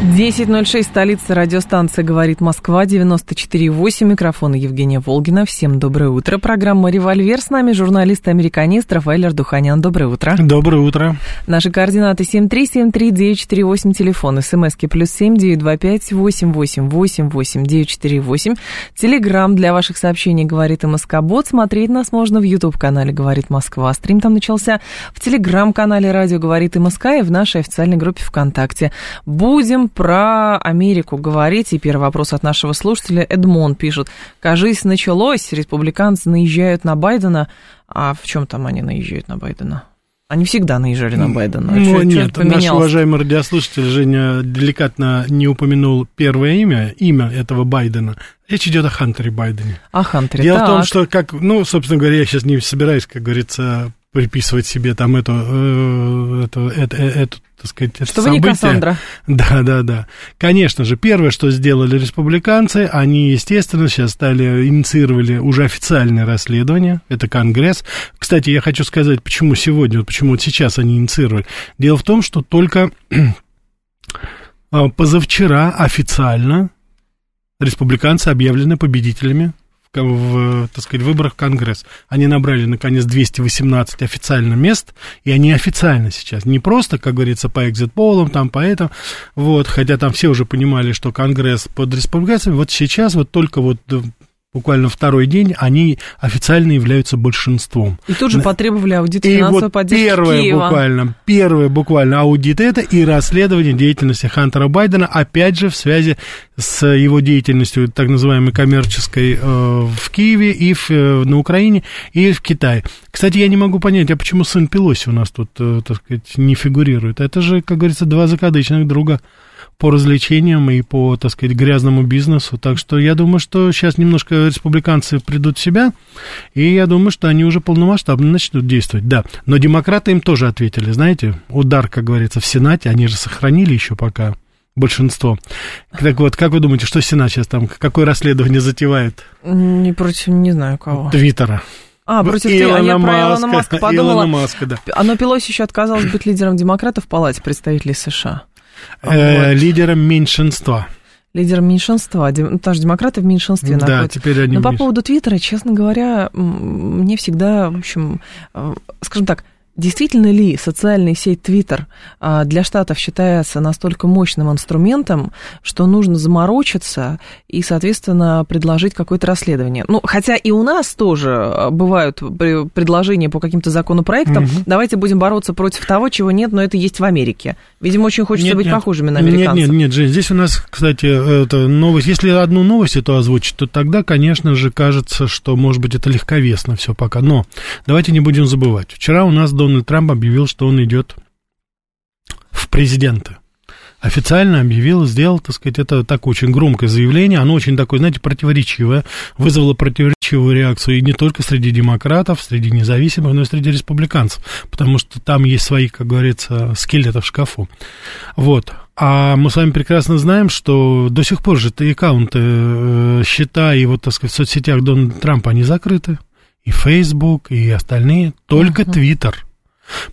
10.06, столица радиостанция «Говорит Москва», 94.8, микрофон Евгения Волгина. Всем доброе утро. Программа «Револьвер». С нами журналист-американист Рафаэль Ардуханян. Доброе утро. Доброе утро. Наши координаты 7373948, телефон, смски плюс 7925-888-8948. Телеграмм для ваших сообщений «Говорит МСК Бот». Смотреть нас можно в YouTube-канале «Говорит Москва». Стрим там начался в Телеграм-канале «Радио Говорит МСК» и в нашей официальной группе ВКонтакте. Будем про Америку говорить. И первый вопрос от нашего слушателя. Эдмон пишет. Кажись, началось. Республиканцы наезжают на Байдена. А в чем там они наезжают на Байдена? Они всегда наезжали на Байдена. Ну, что, нет, что наш уважаемый радиослушатель Женя деликатно не упомянул первое имя, имя этого Байдена. Речь идет о Хантере Байдене. О Хантере, Дело так. в том, что, как, ну, собственно говоря, я сейчас не собираюсь, как говорится, приписывать себе там эту, э, эту, эту, эту так сказать, это Что событие. вы не Кассандра. Да, да, да. Конечно же, первое, что сделали республиканцы, они, естественно, сейчас стали, инициировали уже официальное расследование, это Конгресс. Кстати, я хочу сказать, почему сегодня, почему вот сейчас они инициировали. Дело в том, что только позавчера официально республиканцы объявлены победителями в, так сказать, выборах в Конгресс. Они набрали, наконец, 218 официально мест, и они официально сейчас, не просто, как говорится, по экзит-полам, там, по этому, вот, хотя там все уже понимали, что Конгресс под республиканцами, вот сейчас вот только вот буквально второй день, они официально являются большинством. И тут же потребовали аудит и финансовой вот поддержки первое Киева. буквально, первое буквально аудит это и расследование деятельности Хантера Байдена, опять же, в связи с его деятельностью так называемой коммерческой э, в Киеве и в, э, на Украине и в Китае. Кстати, я не могу понять, а почему сын Пелоси у нас тут, э, так сказать, не фигурирует? Это же, как говорится, два закадычных друга по развлечениям и по, так сказать, грязному бизнесу. Так что я думаю, что сейчас немножко республиканцы придут в себя, и я думаю, что они уже полномасштабно начнут действовать. Да, но демократы им тоже ответили, знаете, удар, как говорится, в Сенате, они же сохранили еще пока большинство. Так вот, как вы думаете, что Сенат сейчас там, какое расследование затевает? Не против, не знаю кого. Твиттера. А, против Илона Илона я про Маска, Илона Маска подумала. Илона Маска, да. А но Пелоси еще отказалась быть лидером демократов в Палате представителей США. Э, Вот. лидером меньшинства. Лидером меньшинства, дем- потому что демократы в меньшинстве Да, находятся. теперь они Но по меньше. поводу Твиттера, честно говоря, мне всегда, в общем, э, скажем так, Действительно ли социальная сеть Twitter а, для Штатов считается настолько мощным инструментом, что нужно заморочиться и, соответственно, предложить какое-то расследование? Ну, хотя и у нас тоже а, бывают пре- предложения по каким-то законопроектам. Мгм. Давайте будем бороться против того, чего нет, но это есть в Америке. Видимо, очень хочется Нет, быть нет. похожими на Нет, американцев. нет, нет, Жень, здесь у нас, кстати, это новость. Если одну новость эту озвучить, то тогда, конечно же, кажется, что, может быть, это легковесно все пока. Но давайте не будем забывать. Вчера у нас Дональд Трамп объявил, что он идет в президенты. Официально объявил, сделал, так сказать, это такое очень громкое заявление. Оно очень такое, знаете, противоречивое. Вызвало противоречивую реакцию и не только среди демократов, среди независимых, но и среди республиканцев. Потому что там есть свои, как говорится, скелеты в шкафу. Вот. А мы с вами прекрасно знаем, что до сих пор же эти аккаунты, э, счета и вот, так сказать, в соцсетях Дональда Трампа, они закрыты. И Facebook, и остальные. Только Твиттер.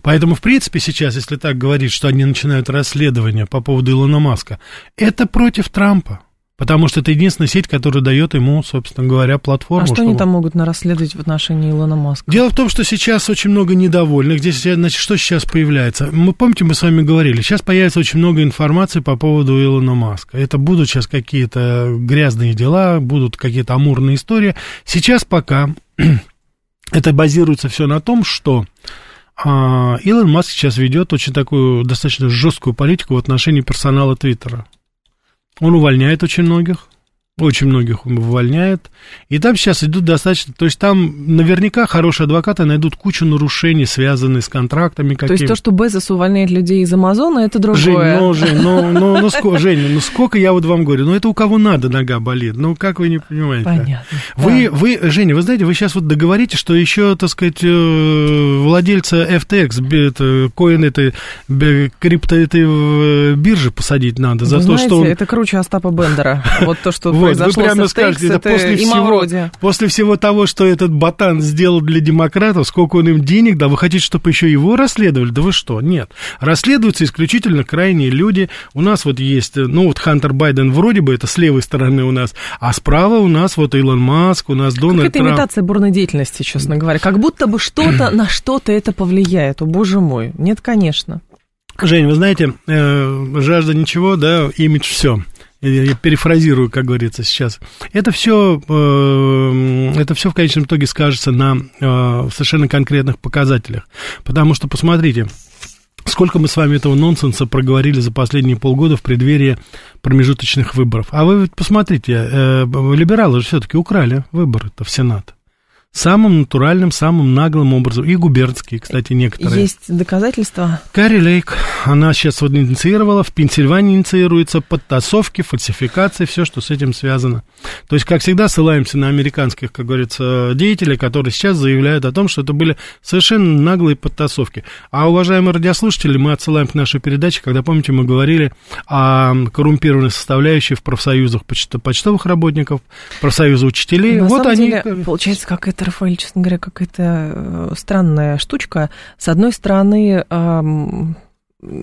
Поэтому, в принципе, сейчас, если так говорить, что они начинают расследование по поводу Илона Маска, это против Трампа. Потому что это единственная сеть, которая дает ему, собственно говоря, платформу. А что чтобы- они там могут нарасследовать в отношении Илона Маска? Дело в том, что сейчас очень много недовольных. Здесь, значит, что сейчас появляется? Мы помните, мы с вами говорили, сейчас появится очень много информации по поводу Илона Маска. Это будут сейчас какие-то грязные дела, будут какие-то амурные истории. Сейчас пока это базируется все на том, что а, Илон Маск сейчас ведет очень такую достаточно жесткую политику в отношении персонала Твиттера. Он увольняет очень многих, очень многих увольняет. И там сейчас идут достаточно... То есть там наверняка хорошие адвокаты найдут кучу нарушений, связанных с контрактами какими-то. То есть то, что Безос увольняет людей из Амазона, это другое. Жень, ну, Жень, ну, ну, ну, сколько, Жень, ну сколько я вот вам говорю, ну это у кого надо нога болит, ну как вы не понимаете? Понятно. Вы, да. вы, Женя, вы знаете, вы сейчас вот договорите, что еще, так сказать, э, владельца FTX, это, коин этой, крипто этой э, биржи посадить надо за вы то, знаете, что он... это круче Остапа Бендера. Вот то, что вот, вы прямо скажете, это после всего, после всего того, что этот ботан сделал для демократов, сколько он им денег дал, вы хотите, чтобы еще его расследовали? Да вы что? Нет. Расследуются исключительно крайние люди. У нас вот есть, ну вот Хантер Байден вроде бы это с левой стороны у нас, а справа у нас вот Илон Маск, у нас Дональд Какая-то имитация бурной деятельности, честно говоря. Как будто бы что-то на что-то это повлияет. О, боже мой. Нет, конечно. Жень, вы знаете, э, жажда ничего, да, имидж все я перефразирую, как говорится сейчас, это все, э, это все в конечном итоге скажется на э, совершенно конкретных показателях. Потому что, посмотрите, сколько мы с вами этого нонсенса проговорили за последние полгода в преддверии промежуточных выборов. А вы посмотрите, э, либералы же все-таки украли выборы-то в Сенат самым натуральным, самым наглым образом. И губернские, кстати, некоторые. Есть доказательства? Карри Лейк, она сейчас вот инициировала, в Пенсильвании инициируется подтасовки, фальсификации, все, что с этим связано. То есть, как всегда, ссылаемся на американских, как говорится, деятелей, которые сейчас заявляют о том, что это были совершенно наглые подтасовки. А, уважаемые радиослушатели, мы отсылаем к нашей передаче, когда, помните, мы говорили о коррумпированной составляющей в профсоюзах почтовых работников, профсоюза учителей. На вот самом они... Деле, получается, как это Рафаэль, честно говоря, какая-то э, странная штучка. С одной стороны,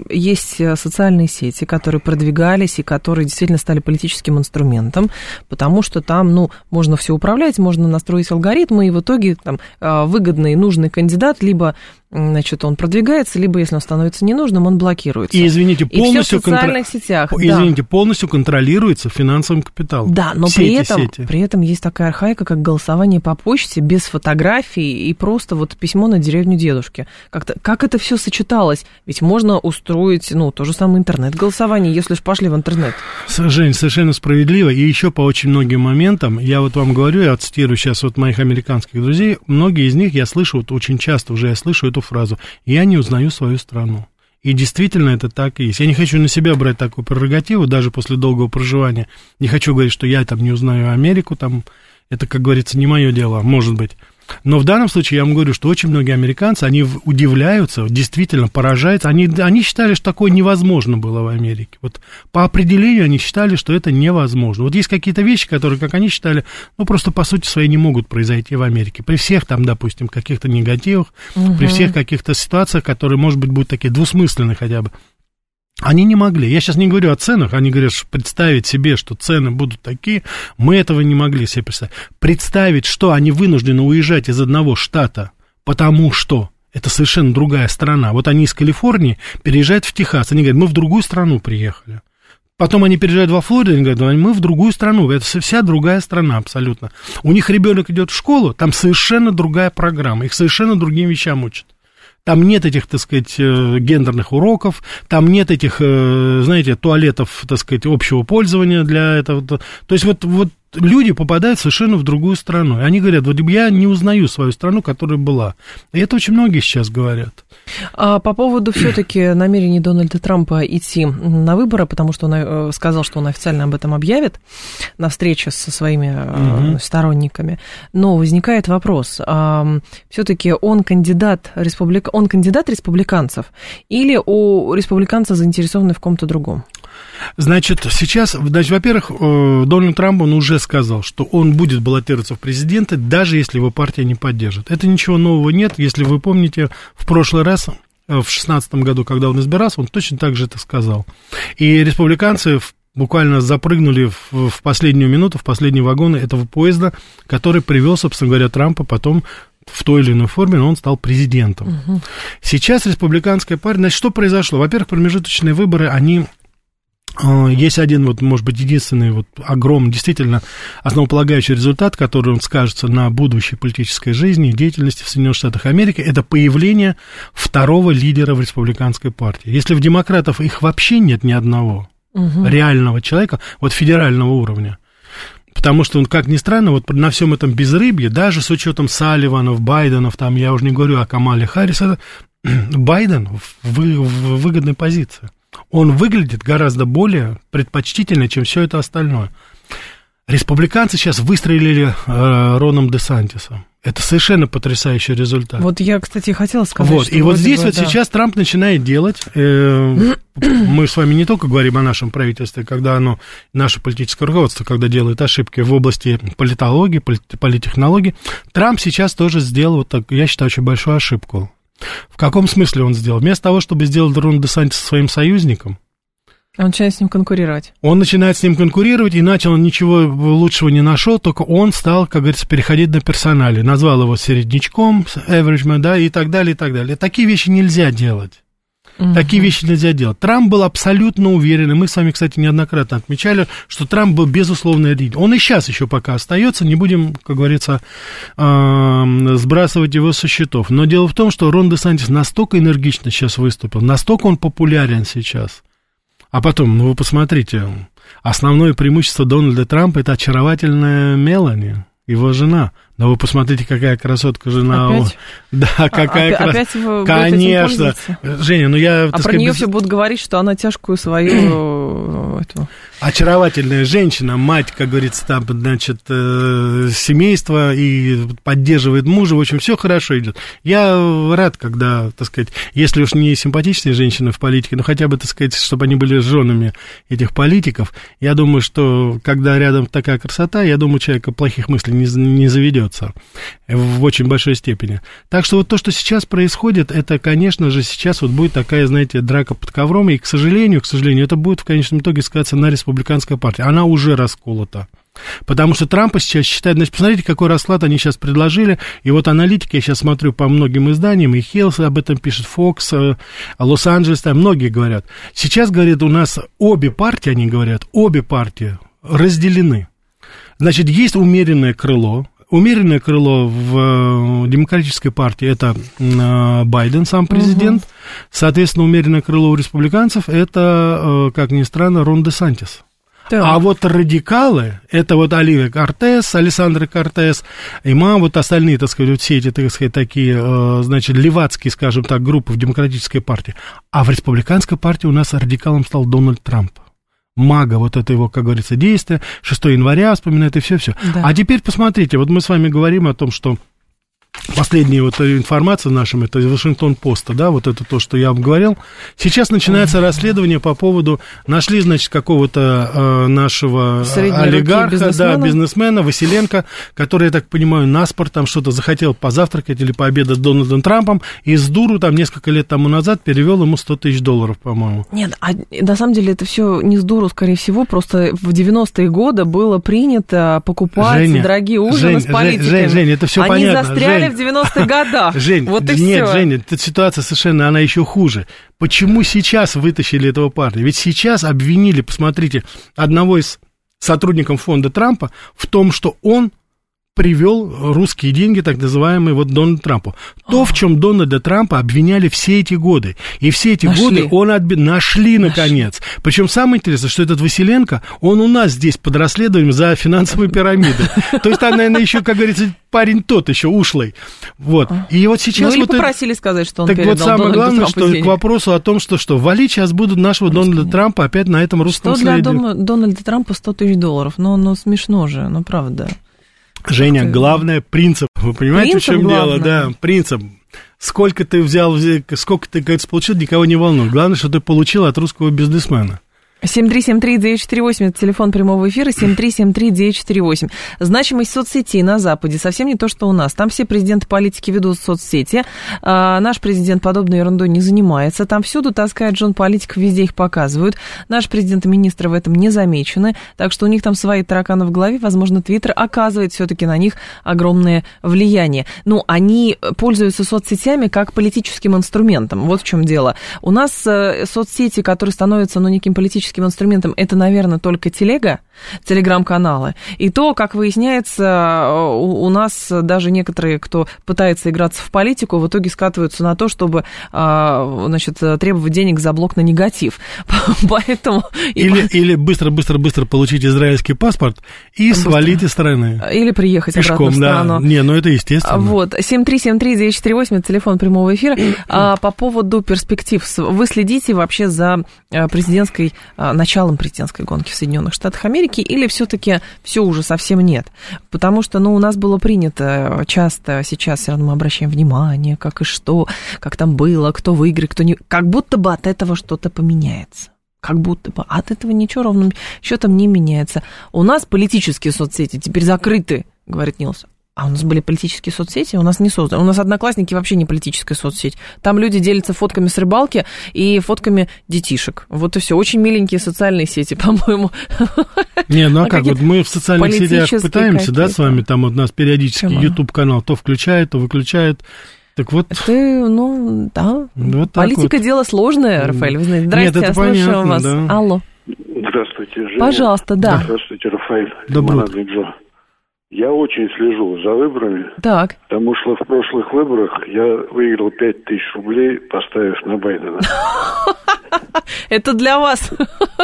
есть социальные сети, которые продвигались и которые действительно стали политическим инструментом, потому что там, ну, можно все управлять, можно настроить алгоритмы, и в итоге там а, выгодный и нужный кандидат либо значит, он продвигается, либо, если он становится ненужным, он блокируется. И, извините, полностью... И в социальных контр... сетях. Извините, да. полностью контролируется финансовым капиталом. Да, но Все при этом, сети. при этом есть такая архаика, как голосование по почте, без фотографий и просто вот письмо на деревню дедушки. Как-то, как это все сочеталось? Ведь можно устроить, ну, то же самое интернет-голосование, если уж пошли в интернет. Жень, совершенно справедливо. И еще по очень многим моментам, я вот вам говорю, я цитирую сейчас вот моих американских друзей, многие из них я слышу, вот очень часто уже я слышу эту фразу «я не узнаю свою страну». И действительно это так и есть. Я не хочу на себя брать такую прерогативу, даже после долгого проживания. Не хочу говорить, что я там не узнаю Америку, там, это, как говорится, не мое дело, может быть. Но в данном случае я вам говорю, что очень многие американцы, они удивляются, действительно поражаются. Они, они считали, что такое невозможно было в Америке. Вот по определению они считали, что это невозможно. Вот есть какие-то вещи, которые, как они считали, ну просто по сути своей не могут произойти в Америке. При всех там, допустим, каких-то негативах, угу. при всех каких-то ситуациях, которые, может быть, будут такие двусмысленные хотя бы. Они не могли. Я сейчас не говорю о ценах, они говорят, что представить себе, что цены будут такие, мы этого не могли себе представить. Представить, что они вынуждены уезжать из одного штата, потому что это совершенно другая страна. Вот они из Калифорнии переезжают в Техас, они говорят, мы в другую страну приехали. Потом они переезжают во Флориду, они говорят, мы в другую страну, это вся другая страна абсолютно. У них ребенок идет в школу, там совершенно другая программа, их совершенно другим вещам учат. Там нет этих, так сказать, э, гендерных уроков, там нет этих, э, знаете, туалетов, так сказать, общего пользования для этого. То есть вот, вот люди попадают совершенно в другую страну. И они говорят, вот я не узнаю свою страну, которая была. И это очень многие сейчас говорят. А по поводу все-таки намерений Дональда Трампа идти на выборы, потому что он э, сказал, что он официально об этом объявит на встрече со своими угу. сторонниками. Но возникает вопрос: а, все-таки он кандидат республик... он кандидат республиканцев или у республиканца заинтересованы в ком-то другом? Значит, сейчас, значит, во-первых, э, Дональд Трамп, он уже сказал, что он будет баллотироваться в президенты, даже если его партия не поддержит. Это ничего нового нет. Если вы помните, в прошлый раз э, в шестнадцатом году, когда он избирался, он точно так же это сказал. И республиканцы буквально запрыгнули в, в последнюю минуту, в последние вагоны этого поезда, который привел, собственно говоря, Трампа потом в той или иной форме, но он стал президентом. Угу. Сейчас республиканская партия, значит, что произошло? Во-первых, промежуточные выборы, они есть один, вот, может быть, единственный вот огромный, действительно основополагающий результат, который он скажется на будущей политической жизни и деятельности в Соединенных Штатах Америки, это появление второго лидера в республиканской партии. Если в демократов их вообще нет ни одного угу. реального человека, вот федерального уровня, Потому что, он, как ни странно, вот на всем этом безрыбье, даже с учетом Салливанов, Байденов, там, я уже не говорю о Камале Харриса, Байден в, в выгодной позиции. Он выглядит гораздо более предпочтительно, чем все это остальное. Республиканцы сейчас выстрелили э, Роном де Сантисом. Это совершенно потрясающий результат. Вот я, кстати, хотела сказать, вот. И вот здесь бы, вот да. сейчас Трамп начинает делать. Э, мы с вами не только говорим о нашем правительстве, когда оно, наше политическое руководство, когда делает ошибки в области политологии, политтехнологии. Трамп сейчас тоже сделал, вот так, я считаю, очень большую ошибку. В каком смысле он сделал? Вместо того, чтобы сделать Рон де Сантис своим союзником, он начинает с ним конкурировать. Он начинает с ним конкурировать, и начал он ничего лучшего не нашел, только он стал, как говорится, переходить на персонали. Назвал его середнячком, average да, и так далее, и так далее. Такие вещи нельзя делать. Угу. Такие вещи нельзя делать. Трамп был абсолютно уверен, и мы с вами, кстати, неоднократно отмечали, что Трамп был безусловный лидер. Он и сейчас еще пока остается, не будем, как говорится, сбрасывать его со счетов. Но дело в том, что Рон де Сантис настолько энергично сейчас выступил, настолько он популярен сейчас. А потом, ну вы посмотрите, основное преимущество Дональда Трампа это очаровательная Мелани, его жена. Но вы посмотрите, какая красотка жена. Опять? Да, какая а, красотка. Опять Конечно. Женя, ну я... А про сказать, нее без... все будут говорить, что она тяжкую свою... эту... Очаровательная женщина, мать, как говорится, там, значит, э, семейство и поддерживает мужа, в общем, все хорошо идет. Я рад, когда, так сказать, если уж не симпатичные женщины в политике, но хотя бы, так сказать, чтобы они были женами этих политиков, я думаю, что когда рядом такая красота, я думаю, человека плохих мыслей не, не заведется в очень большой степени. Так что вот то, что сейчас происходит, это, конечно же, сейчас вот будет такая, знаете, драка под ковром, и, к сожалению, к сожалению, это будет в конечном итоге сказаться на республиканской партии. Она уже расколота. Потому что Трампа сейчас считает, значит, посмотрите, какой расклад они сейчас предложили, и вот аналитики, я сейчас смотрю по многим изданиям, и Хиллс об этом пишет, Fox, Лос-Анджелес, там многие говорят. Сейчас, говорят, у нас обе партии, они говорят, обе партии разделены. Значит, есть умеренное крыло, Умеренное крыло в демократической партии это Байден, сам президент. Угу. Соответственно, умеренное крыло у республиканцев это, как ни странно, Рон де Сантис. Так. А вот радикалы, это вот Оливия Кортес, Александр Кортес, Имам, вот остальные, так сказать, вот все эти, так сказать, такие, значит, левацкие, скажем так, группы в демократической партии. А в республиканской партии у нас радикалом стал Дональд Трамп мага, вот это его, как говорится, действие, 6 января вспоминает и все-все. Да. А теперь посмотрите, вот мы с вами говорим о том, что Последняя вот информация нашим, это из Вашингтон-Поста, да, вот это то, что я вам говорил. Сейчас начинается расследование по поводу, нашли, значит, какого-то э, нашего Средней олигарха, бизнесмена. да, бизнесмена Василенко, который, я так понимаю, наспор там что-то захотел позавтракать или пообедать с Дональдом Трампом, и с дуру там несколько лет тому назад перевел ему 100 тысяч долларов, по-моему. Нет, а на самом деле это все не с дуру, скорее всего, просто в 90-е годы было принято покупать Женя, дорогие ужины Жень, с политиками. Жень, Жень, это все Они понятно. застряли Жень, в 90-х годах. Жень, вот и нет, все. Женя, эта ситуация совершенно, она еще хуже. Почему сейчас вытащили этого парня? Ведь сейчас обвинили, посмотрите, одного из сотрудников фонда Трампа в том, что он привел русские деньги, так называемые, вот Дональду Трампу. То, в чем Дональда Трампа обвиняли все эти годы. И все эти Нашли. годы он отби... нашли, наконец. Причем самое интересное, что этот Василенко, он у нас здесь под расследованием за финансовые пирамиды. То есть, там, наверное, еще, как говорится, парень тот еще ушлый. Вот. И вот сейчас... Ну, вот это- попросили сказать, что он так вот самое Дональду главное, Трампу что денег. к вопросу о том, что что валить сейчас будут нашего Дональда нет. Трампа опять на этом русском Что для следе. дома Дональда Трампа 100 тысяч долларов? Ну, ну, смешно же, ну, правда. Женя, ты- главное принцип. Вы понимаете, Принцип в чем главное. дело? Да, принцип. Сколько ты взял, взя- сколько ты, говорится, получил, никого не волнует. Главное, что ты получил от русского бизнесмена. 7373948, это телефон прямого эфира, 7373948. Значимость соцсетей на Западе совсем не то, что у нас. Там все президенты политики ведут соцсети. А, наш президент подобной ерундой не занимается. Там всюду таскает Джон политиков, везде их показывают. Наш президент и министры в этом не замечены. Так что у них там свои тараканы в голове. Возможно, Твиттер оказывает все-таки на них огромное влияние. Ну, они пользуются соцсетями как политическим инструментом. Вот в чем дело. У нас э, соцсети, которые становятся, ну, неким политическим политическим инструментом это, наверное, только телега, телеграм-каналы. И то, как выясняется, у, у нас даже некоторые, кто пытается играться в политику, в итоге скатываются на то, чтобы а, значит, требовать денег за блок на негатив. Поэтому... Или, быстро-быстро-быстро получить израильский паспорт и быстро. свалить из страны. Или приехать Пешком, обратно в страну. Да. Не, ну это естественно. Вот. 7373948, это телефон прямого эфира. А, по поводу перспектив. Вы следите вообще за а, президентской, началом президентской гонки в Соединенных Штатах Америки или все-таки все уже совсем нет? Потому что, ну, у нас было принято часто, сейчас все равно мы обращаем внимание, как и что, как там было, кто выиграет, кто не... Как будто бы от этого что-то поменяется как будто бы от этого ничего ровным счетом не меняется. У нас политические соцсети теперь закрыты, говорит Нилс. А у нас были политические соцсети, у нас не созданы. У нас одноклассники вообще не политическая соцсеть. Там люди делятся фотками с рыбалки и фотками детишек. Вот и все. Очень миленькие социальные сети, по-моему. Не, ну а, а как, вот мы в социальных сетях пытаемся, да, с вами, там вот у нас периодически YouTube-канал то включает, то выключает. Так вот... Это, ну, да. Вот Политика вот. дело сложное, Рафаэль, вы знаете. Здрасте, Нет, это слушаю понятно, вас. Да. Алло. Здравствуйте, Женя. Пожалуйста, да. Здравствуйте, Рафаэль. Добрый я очень слежу за выборами. Так. Потому что в прошлых выборах я выиграл 5 тысяч рублей, поставив на Байдена. Это для вас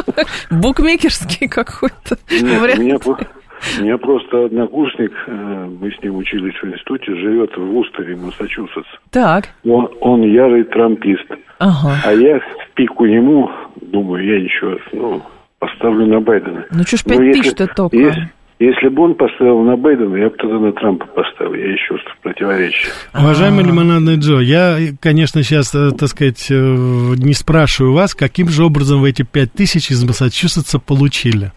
букмекерский какой-то вариант. У меня просто однокурсник, э, мы с ним учились в институте, живет в Устере, Массачусетс. Так. Он, он ярый трампист. Ага. А я в пику ему, думаю, я ничего, ну, поставлю на Байдена. Ну, что ж, 5 тысяч-то только. Если, если бы он поставил на Байдена, я бы тогда на Трампа поставил. Я что противоречие. Уважаемый Лимонадный Джо, я, конечно, сейчас, э, так сказать, э, не спрашиваю вас, каким же образом вы эти пять тысяч из Массачусетса получили?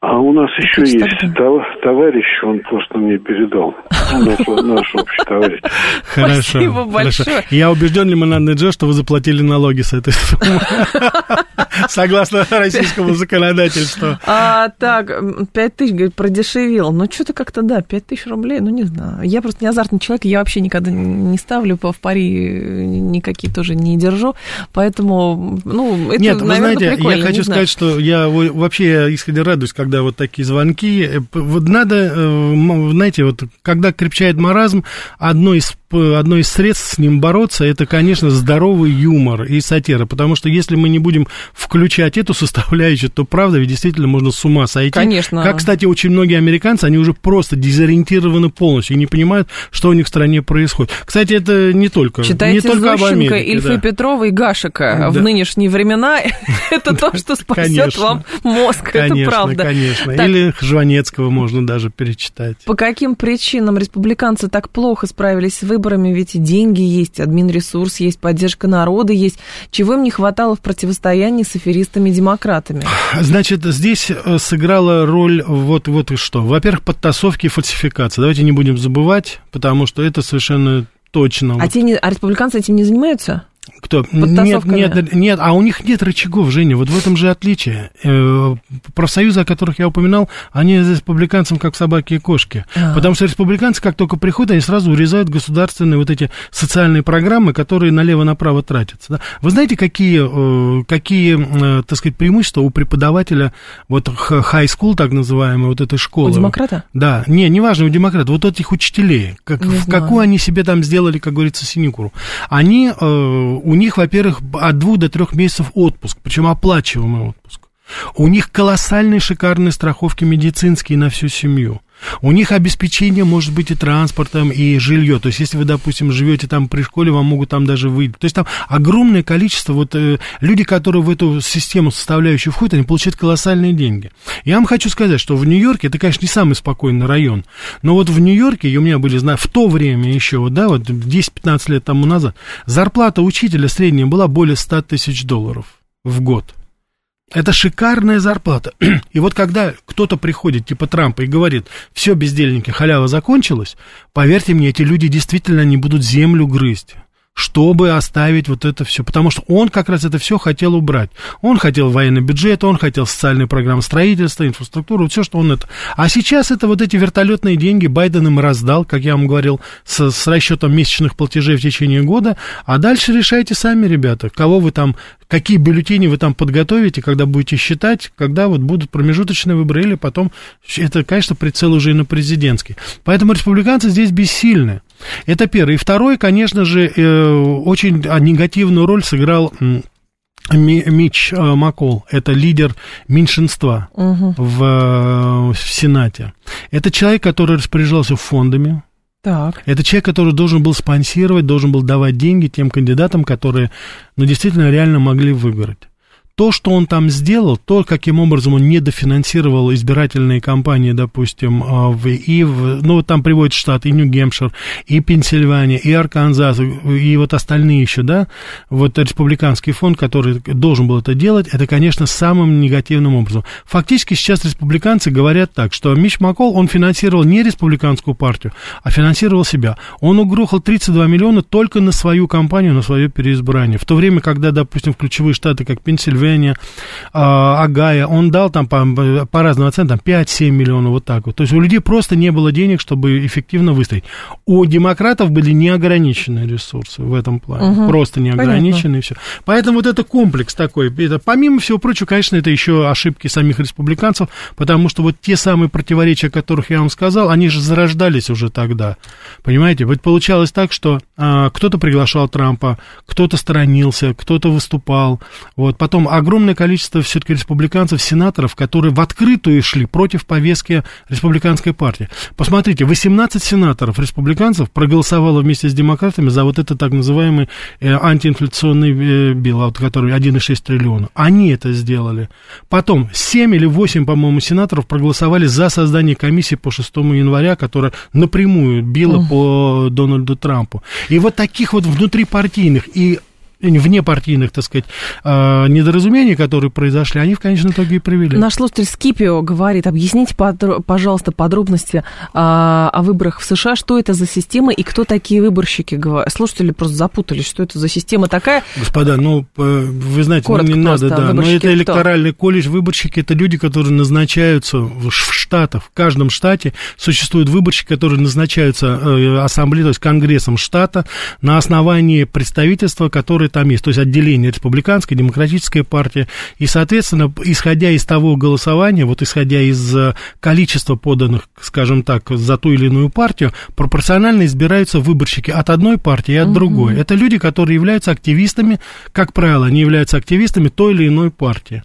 А у нас еще есть товарищ, он просто мне передал. Наш, наш общий товарищ. Хорошо. Спасибо большое. Я убежден, Лимонадный Джо, что вы заплатили налоги с этой суммы. Согласно российскому законодательству. А, так, 5 тысяч, говорит, продешевел. Ну, что-то как-то, да, 5 тысяч рублей, ну, не знаю. Я просто не азартный человек, я вообще никогда не ставлю в пари, никакие тоже не держу. Поэтому, ну, это, Нет, вы наверное, знаете, прикольно, я хочу сказать, что я вообще искренне радуюсь, когда вот такие звонки. Э, вот надо, э, знаете, вот когда крепчает маразм, одно из одно из средств с ним бороться, это, конечно, здоровый юмор и сатира, потому что если мы не будем включать эту составляющую, то, правда, ведь действительно можно с ума сойти. Конечно. Как, кстати, очень многие американцы, они уже просто дезориентированы полностью и не понимают, что у них в стране происходит. Кстати, это не только, Читайте не только Зощенко, об Америке. Ильфа да. Петрова и Гашика в нынешние времена. Это то, что спасет вам мозг, это правда. Конечно, Или Жванецкого можно даже перечитать. По каким причинам республиканцы так плохо справились с выборами? Ведь и деньги есть, админресурс есть, поддержка народа есть. Чего им не хватало в противостоянии с аферистами и демократами? Значит, здесь э, сыграла роль вот, вот и что. Во-первых, подтасовки и фальсификации. Давайте не будем забывать, потому что это совершенно точно. А, вот. те не, а республиканцы этим не занимаются? Кто? Нет, нет, нет, а у них нет рычагов, Женя, вот в этом же отличие. Э, профсоюзы, о которых я упоминал, они за республиканцам как собаки и кошки. А. Потому что республиканцы, как только приходят, они сразу урезают государственные вот эти социальные программы, которые налево-направо тратятся. Да? Вы знаете, какие, э, какие, э, так сказать, преимущества у преподавателя вот high school, так называемой, вот этой школы? У демократа? Да, не, неважно, у демократа, вот этих учителей, как, в какую они себе там сделали, как говорится, синекуру. Они у них, во-первых, от двух до трех месяцев отпуск, причем оплачиваемый отпуск. У них колоссальные шикарные страховки медицинские на всю семью. У них обеспечение может быть и транспортом, и жилье. То есть, если вы, допустим, живете там при школе, вам могут там даже выйти. То есть, там огромное количество, вот э, люди, которые в эту систему составляющую входят, они получают колоссальные деньги. Я вам хочу сказать, что в Нью-Йорке, это, конечно, не самый спокойный район, но вот в Нью-Йорке, и у меня были, в то время еще, вот, да, вот 10-15 лет тому назад, зарплата учителя средняя была более 100 тысяч долларов в год. Это шикарная зарплата. И вот когда кто-то приходит, типа Трампа, и говорит, все, бездельники, халява закончилась, поверьте мне, эти люди действительно не будут землю грызть чтобы оставить вот это все. Потому что он как раз это все хотел убрать. Он хотел военный бюджет, он хотел социальные программы строительства, инфраструктуру, все, что он это. А сейчас это вот эти вертолетные деньги Байден им раздал, как я вам говорил, с, с расчетом месячных платежей в течение года. А дальше решайте сами, ребята, кого вы там, какие бюллетени вы там подготовите, когда будете считать, когда вот будут промежуточные выборы, или потом, это, конечно, прицел уже и на президентский. Поэтому республиканцы здесь бессильны. Это первое. И второе, конечно же, э, очень негативную роль сыграл Мич э, Макол, это лидер меньшинства угу. в, э, в Сенате. Это человек, который распоряжался фондами. Так. Это человек, который должен был спонсировать, должен был давать деньги тем кандидатам, которые, ну, действительно реально могли выиграть то, что он там сделал, то, каким образом он недофинансировал избирательные кампании, допустим, а, в, и в, ну, там приводят штаты, и Нью-Гемпшир, и Пенсильвания, и Арканзас, и вот остальные еще, да, вот республиканский фонд, который должен был это делать, это, конечно, самым негативным образом. Фактически сейчас республиканцы говорят так, что Мич Маккол, он финансировал не республиканскую партию, а финансировал себя. Он угрохал 32 миллиона только на свою кампанию, на свое переизбрание. В то время, когда, допустим, в ключевые штаты, как Пенсильвания, А, Агая, он дал там по, по разным оценкам 5-7 миллионов, вот так вот. То есть у людей просто не было денег, чтобы эффективно выстоять. У демократов были неограниченные ресурсы в этом плане, угу. просто неограниченные, все. Поэтому вот это комплекс такой. Это, помимо всего прочего, конечно, это еще ошибки самих республиканцев, потому что вот те самые противоречия, о которых я вам сказал, они же зарождались уже тогда. Понимаете? Вот получалось так, что а, кто-то приглашал Трампа, кто-то сторонился, кто-то выступал. Вот. Потом огромное количество все-таки республиканцев, сенаторов, которые в открытую шли против повестки республиканской партии. Посмотрите, 18 сенаторов республиканцев проголосовало вместе с демократами за вот этот так называемый э, антиинфляционный э, билл, вот, который 1,6 триллиона. Они это сделали. Потом 7 или 8, по-моему, сенаторов проголосовали за создание комиссии по 6 января, которая напрямую била uh. по Дональду Трампу. И вот таких вот внутрипартийных и внепартийных, так сказать, а, недоразумений, которые произошли, они в конечном итоге и привели. Наш слушатель Скипио говорит, объясните, пожалуйста, подробности а, о выборах в США, что это за система и кто такие выборщики. Слушатели просто запутались, что это за система такая. Господа, ну, вы знаете, Коротко ну, не надо, да, но это электоральный кто? колледж, выборщики, это люди, которые назначаются в штатах, в каждом штате существуют выборщики, которые назначаются э, ассамблеей, то есть конгрессом штата на основании представительства, которое которые там есть, то есть отделение республиканской, демократической партии, и, соответственно, исходя из того голосования, вот исходя из э, количества поданных, скажем так, за ту или иную партию, пропорционально избираются выборщики от одной партии и от угу. другой. Это люди, которые являются активистами, как правило, они являются активистами той или иной партии.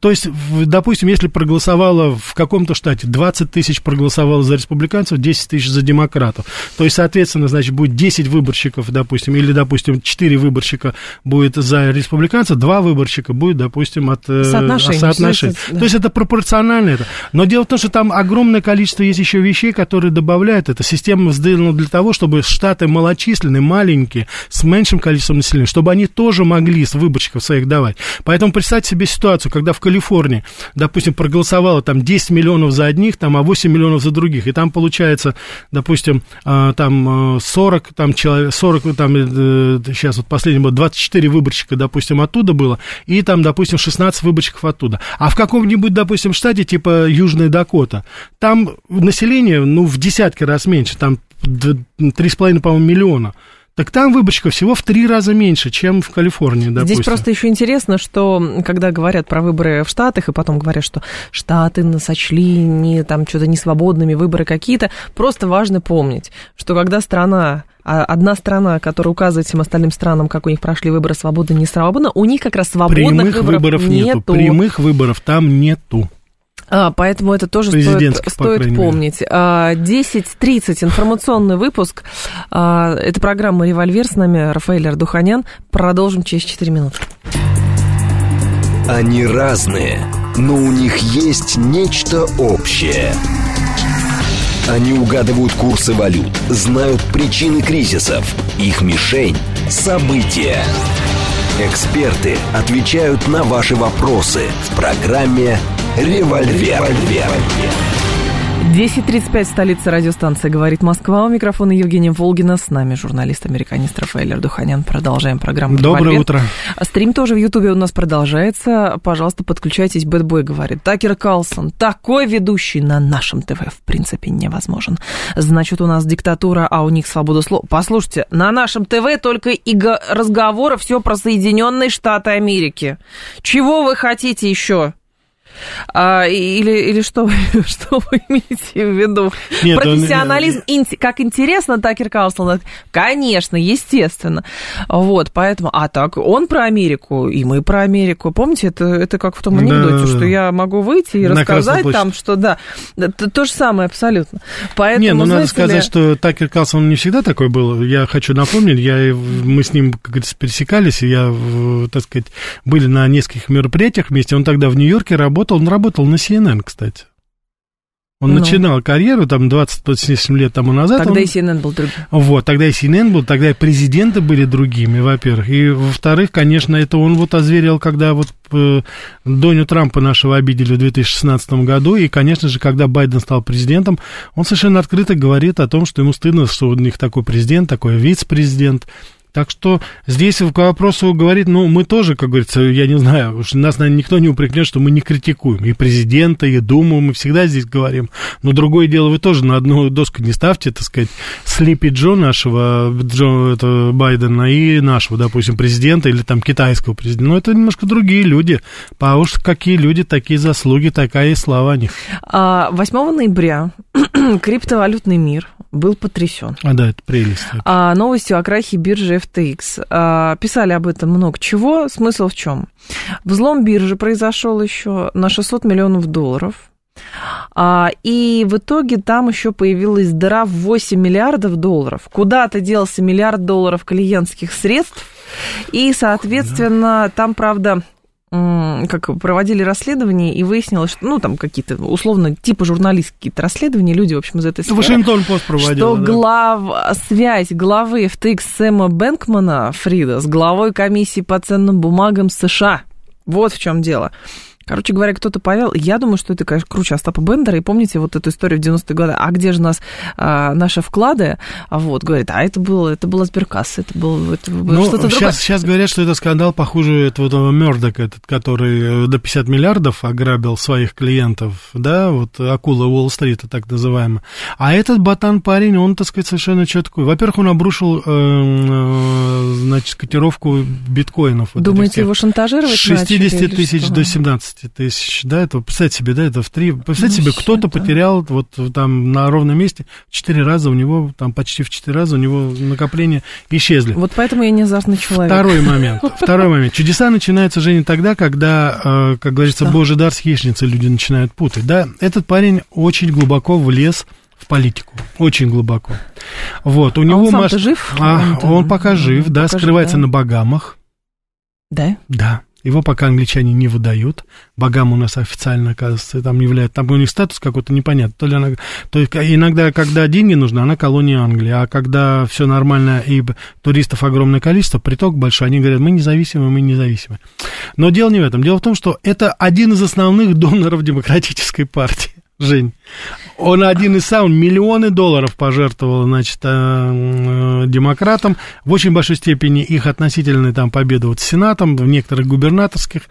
То есть, допустим, если проголосовало в каком-то штате 20 тысяч проголосовало за республиканцев, 10 тысяч за демократов, то есть, соответственно, значит, будет 10 выборщиков, допустим, или, допустим, 4 выборщика будет за республиканцев, 2 выборщика будет, допустим, от э, соотношения. соотношения. Да. То есть, это пропорционально это. Но дело в том, что там огромное количество есть еще вещей, которые добавляют это. Система сделана для того, чтобы штаты малочисленные, маленькие, с меньшим количеством населения, чтобы они тоже могли с выборщиков своих давать. Поэтому представьте себе ситуацию, когда когда в Калифорнии, допустим, проголосовало там 10 миллионов за одних, там, а 8 миллионов за других, и там получается, допустим, а, там 40, там, человек, 40, там, сейчас вот последний был, 24 выборщика, допустим, оттуда было, и там, допустим, 16 выборщиков оттуда. А в каком-нибудь, допустим, штате, типа Южная Дакота, там население, ну, в десятки раз меньше, там 3,5, по-моему, миллиона. Так там выборщиков всего в три раза меньше, чем в Калифорнии, допустим. Здесь просто еще интересно, что когда говорят про выборы в Штатах, и потом говорят, что Штаты сочли не, там, что-то несвободными, выборы какие-то, просто важно помнить, что когда страна а одна страна, которая указывает всем остальным странам, как у них прошли выборы свободно, не свободно, у них как раз свободных Прямых выборов, выборов нету. нету. Прямых выборов там нету. А, поэтому это тоже стоит, стоит помнить. 10.30 а, информационный выпуск. А, это программа «Револьвер». С нами Рафаэль Ардуханян. Продолжим через 4 минуты. Они разные, но у них есть нечто общее. Они угадывают курсы валют, знают причины кризисов. Их мишень – события. Эксперты отвечают на ваши вопросы в программе «Револьвер». 10.35, столица радиостанции «Говорит Москва». У микрофона Евгения Волгина. С нами журналист-американист Рафаэль Ардуханян. Продолжаем программу. Доброе утро. Стрим тоже в Ютубе у нас продолжается. Пожалуйста, подключайтесь. Бэтбой говорит. Такер Карлсон, такой ведущий на нашем ТВ в принципе невозможен. Значит, у нас диктатура, а у них свобода слова. Послушайте, на нашем ТВ только и разговоры все про Соединенные Штаты Америки. Чего вы хотите еще? А, или, или что, что вы имеете в виду? Нет, Профессионализм, он... как интересно Такер Карлсон? Конечно, естественно. Вот, поэтому, а так, он про Америку, и мы про Америку. Помните, это, это как в том анекдоте, да, что да. я могу выйти и На рассказать там, что да, это то же самое абсолютно. Поэтому, Не, ну надо сказать, ли... что Такер Карлсон не всегда такой был. Я хочу напомнить, я, мы с ним, как говорится, пересекались, и я, так сказать, были на нескольких мероприятиях вместе. Он тогда в Нью-Йорке работал работал, он работал на CNN, кстати. Он ну. начинал карьеру там 20-27 лет тому назад. Тогда он... и CNN был другим. Вот, тогда и CNN был, тогда и президенты были другими, во-первых. И, во-вторых, конечно, это он вот озверил, когда вот э, Доню Трампа нашего обидели в 2016 году. И, конечно же, когда Байден стал президентом, он совершенно открыто говорит о том, что ему стыдно, что у них такой президент, такой вице-президент. Так что здесь к вопросу говорит, ну, мы тоже, как говорится, я не знаю, уж нас, наверное, никто не упрекнет, что мы не критикуем. И президента, и Думу мы всегда здесь говорим. Но другое дело, вы тоже на одну доску не ставьте, так сказать, Слипи Джо нашего, Джо это Байдена, и нашего, допустим, президента, или там китайского президента. Но это немножко другие люди. А уж какие люди, такие заслуги, такая и слава о них. 8 а, ноября криптовалютный мир был потрясен. А, да, это прелесть. А, новостью о крахе биржи FTX. А, писали об этом много чего. Смысл в чем? Взлом биржи произошел еще на 600 миллионов долларов. А, и в итоге там еще появилась дыра в 8 миллиардов долларов. Куда-то делся миллиард долларов клиентских средств. И, соответственно, там, правда, как проводили расследование, и выяснилось, что, ну, там какие-то, условно, типа журналистские расследования, люди, в общем, из этой сферы. Вашингтон пост проводил, Что да. глав... связь главы FTX Сэма Бэнкмана Фрида с главой комиссии по ценным бумагам США. Вот в чем дело. Короче говоря, кто-то повел. Я думаю, что это, конечно, круче Остапа Бендера. И помните вот эту историю в 90-е годы? А где же у нас а, наши вклады? А вот, говорит, а это было, это была сберкасса, это было, это было ну, что-то сейчас, другое. Сейчас говорят, что это скандал похуже этого, этого Мёрдока, этот, который э, до 50 миллиардов ограбил своих клиентов, да, вот акула Уолл-стрита, так называемая. А этот ботан-парень, он, так сказать, совершенно четкий. Во-первых, он обрушил, э, э, значит, котировку биткоинов. Вот Думаете, его шантажировать С 60 тысяч до 17 15 тысяч, да, это, представьте себе, да, это в три, представьте ну, себе, кто-то потерял вот там на ровном месте четыре раза у него, там почти в четыре раза у него накопления исчезли. Вот поэтому я не азартный человек. Второй момент, второй момент. Чудеса начинаются, Женя, тогда, когда, э, как говорится, Что? божий дар с хищницей люди начинают путать, да. Этот парень очень глубоко влез в политику, очень глубоко. Вот, у а него... Он маш... жив? А, он, он пока жив, да, пока скрывается жив, да? на Багамах. Да? Да. Его пока англичане не выдают. Богам у нас официально, оказывается, там является. Там у них статус какой-то непонятный. То ли она, то есть иногда, когда деньги нужны, она колония Англии. А когда все нормально и туристов огромное количество, приток большой, они говорят, мы независимы, мы независимы. Но дело не в этом. Дело в том, что это один из основных доноров демократической партии. Жень, он один из самых, миллионы долларов пожертвовал, значит, э, э, демократам. В очень большой степени их относительная там победа вот с Сенатом, в некоторых губернаторских.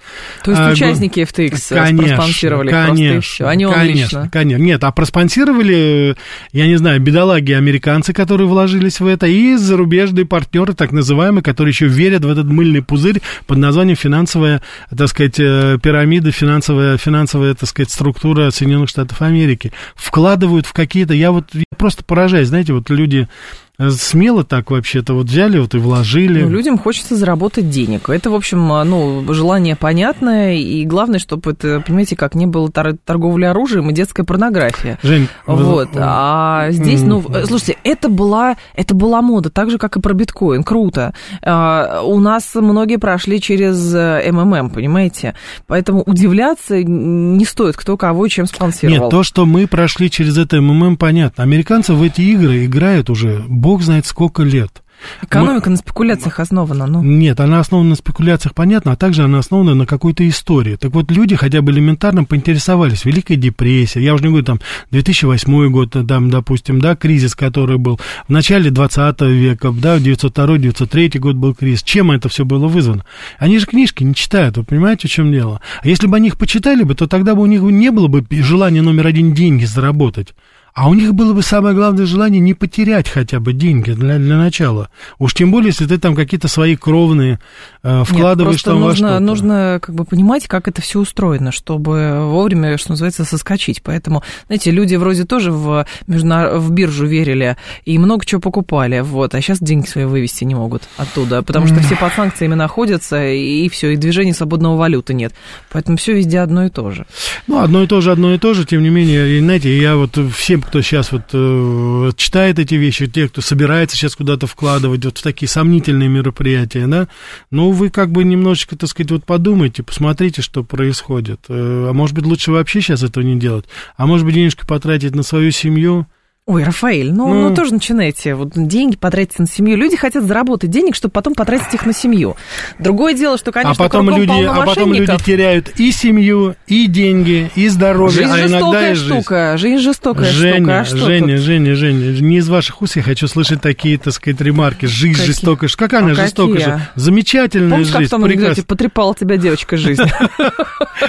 То есть а, участники FTX конечно, проспонсировали конечно, все, а не он конечно, лично. Конечно, нет, а проспонсировали, я не знаю, бедолаги-американцы, которые вложились в это, и зарубежные партнеры, так называемые, которые еще верят в этот мыльный пузырь под названием финансовая, так сказать, пирамида, финансовая, финансовая, так сказать, структура Соединенных Штатов Америки. В вкладывают в какие-то... Я вот я просто поражаюсь, знаете, вот люди смело так вообще-то вот взяли вот и вложили. Ну, людям хочется заработать денег. Это, в общем, а, ну, желание понятное, и главное, чтобы это, понимаете, как не было торговли оружием и детская порнография. Жень, вот. Вы... А здесь, ну, слушайте, это была, это была мода, так же, как и про биткоин. Круто. А, у нас многие прошли через э, МММ, понимаете? Поэтому удивляться не стоит, кто кого и чем спонсировал. Нет, то, что мы прошли через это МММ, понятно. Американцы в эти игры играют уже бог знает сколько лет. Экономика Мы... на спекуляциях основана, ну. Нет, она основана на спекуляциях, понятно, а также она основана на какой-то истории. Так вот, люди хотя бы элементарно поинтересовались. Великая депрессия, я уже не говорю, там, 2008 год, там, допустим, да, кризис, который был в начале 20 века, да, 902-903 год был кризис. Чем это все было вызвано? Они же книжки не читают, вы понимаете, в чем дело? А если бы они их почитали бы, то тогда бы у них не было бы желания номер один деньги заработать. А у них было бы самое главное желание не потерять хотя бы деньги для, для начала. Уж тем более, если ты там какие-то свои кровные э, вкладываешь Нет, там нужно, во что-то. нужно как бы понимать, как это все устроено, чтобы вовремя, что называется, соскочить. Поэтому, знаете, люди вроде тоже в, междуна... в биржу верили и много чего покупали, вот, а сейчас деньги свои вывести не могут оттуда, потому что все под санкциями находятся, и все, и движения свободного валюты нет. Поэтому все везде одно и то же. Ну, одно и то же, одно и то же, тем не менее, знаете, я вот всем кто сейчас вот э, читает эти вещи, те, кто собирается сейчас куда-то вкладывать вот в такие сомнительные мероприятия, да, ну, вы как бы немножечко, так сказать, вот подумайте, посмотрите, что происходит. Э, а может быть, лучше вообще сейчас этого не делать? А может быть, денежки потратить на свою семью? Ой, Рафаэль, ну, ну, ну тоже начинайте. Вот деньги потратить на семью. Люди хотят заработать денег, чтобы потом потратить их на семью. Другое дело, что, конечно, а потом люди, а потом люди теряют и семью, и деньги, и здоровье, жизнь а иногда и жизнь. штука. Жизнь жестокая Женя, штука. А что Женя, тут? Женя, Женя, не из ваших уст я хочу слышать такие, так сказать, ремарки. Жизнь какие? жестокая. Какая она а жестокая? Какие? Замечательная Помнишь, жизнь. как в том анекдоте потрепала тебя девочка жизнь?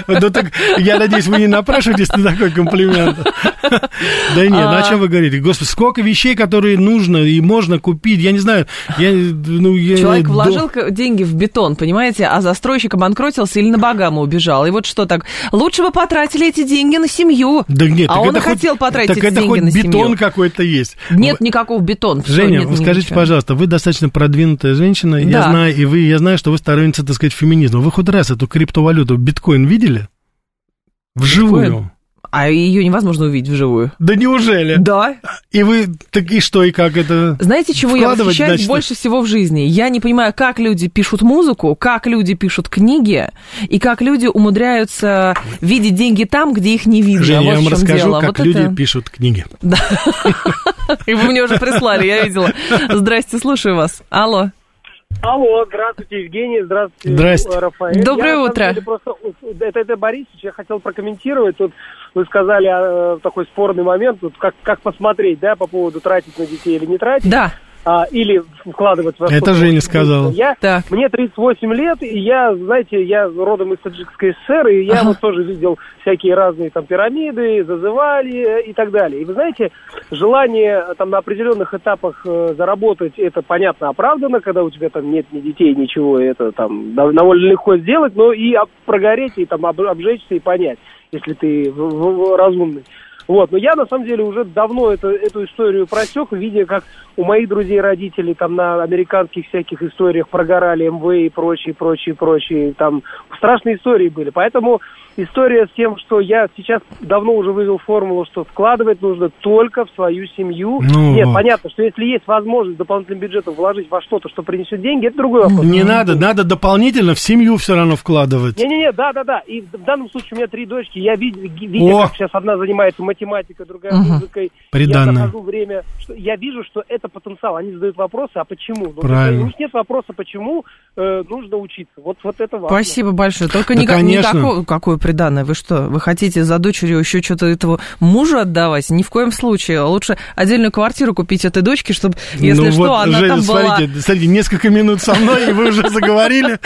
Ну так, я надеюсь, вы не напрашиваетесь на такой комплимент. Да нет, ну о чем вы говорите? Господи, сколько вещей, которые нужно и можно купить. Я не знаю, я, ну, я, Человек вложил деньги в бетон, понимаете, а застройщик обанкротился или на Багаму убежал. И вот что так, лучше бы потратили эти деньги на семью. Да нет, а он это хотел хоть, потратить так эти это деньги хоть на бетон семью. какой-то есть. Нет никакого бетона. Женя, нет, скажите, ничего. пожалуйста, вы достаточно продвинутая женщина, да. я знаю, и вы, я знаю, что вы сторонница, так сказать, феминизма. Вы хоть раз эту криптовалюту, биткоин видели? Вживую. Биткоин? А ее невозможно увидеть вживую. Да неужели? Да. И вы, так и что, и как это Знаете, чего я восхищаюсь значит... больше всего в жизни? Я не понимаю, как люди пишут музыку, как люди пишут книги, и как люди умудряются видеть деньги там, где их не видно. Женя, вот я вам расскажу, дело. как вот люди это... пишут книги. Да. И вы мне уже прислали, я видела. Здрасте, слушаю вас. Алло. Алло, здравствуйте, Евгений, здравствуйте, Здрасте. Рафаэль. Доброе я, утро. Деле, просто, это, это Борисович, я хотел прокомментировать. Тут вы сказали э, такой спорный момент, вот как, как посмотреть, да, по поводу тратить на детей или не тратить. Да. А, или вкладывать во Это Женя сказала. Я, так. Мне 38 лет, и я, знаете, я родом из Таджикской ССР, и я ага. вот тоже видел всякие разные там пирамиды, зазывали и так далее. И вы знаете, желание там на определенных этапах э, заработать, это понятно оправдано, когда у тебя там нет ни детей, ничего, это там довольно легко сделать, но и прогореть, и там об, обжечься, и понять, если ты в, в, разумный. Вот, но я на самом деле уже давно это, эту историю просек, видя, как у моих друзей родителей там на американских всяких историях прогорали МВ и прочие, прочие, прочие, там страшные истории были. Поэтому история с тем, что я сейчас давно уже вывел формулу, что вкладывать нужно только в свою семью. Ну, Нет, понятно, что если есть возможность дополнительным бюджетом вложить во что-то, что принесет деньги, это другой вопрос. Не надо, надо дополнительно в семью все равно вкладывать. Не-не-не, да-да-да. И в данном случае у меня три дочки. Я видел, видя, как сейчас одна занимается математикой, другая угу. музыкой. Приданное. Я нахожу время. Что, я вижу, что это потенциал. Они задают вопросы, а почему? Ну, Правильно. У них нет вопроса, почему э, нужно учиться. Вот, вот это важно. Спасибо большое. Только да, никак, никакого, какое приданное. Вы что, вы хотите за дочерью еще что-то этого мужа отдавать? Ни в коем случае. Лучше отдельную квартиру купить этой дочке, чтобы, если ну что, вот, она Женя, там смотрите, была... смотрите, несколько минут со мной, и вы уже заговорили,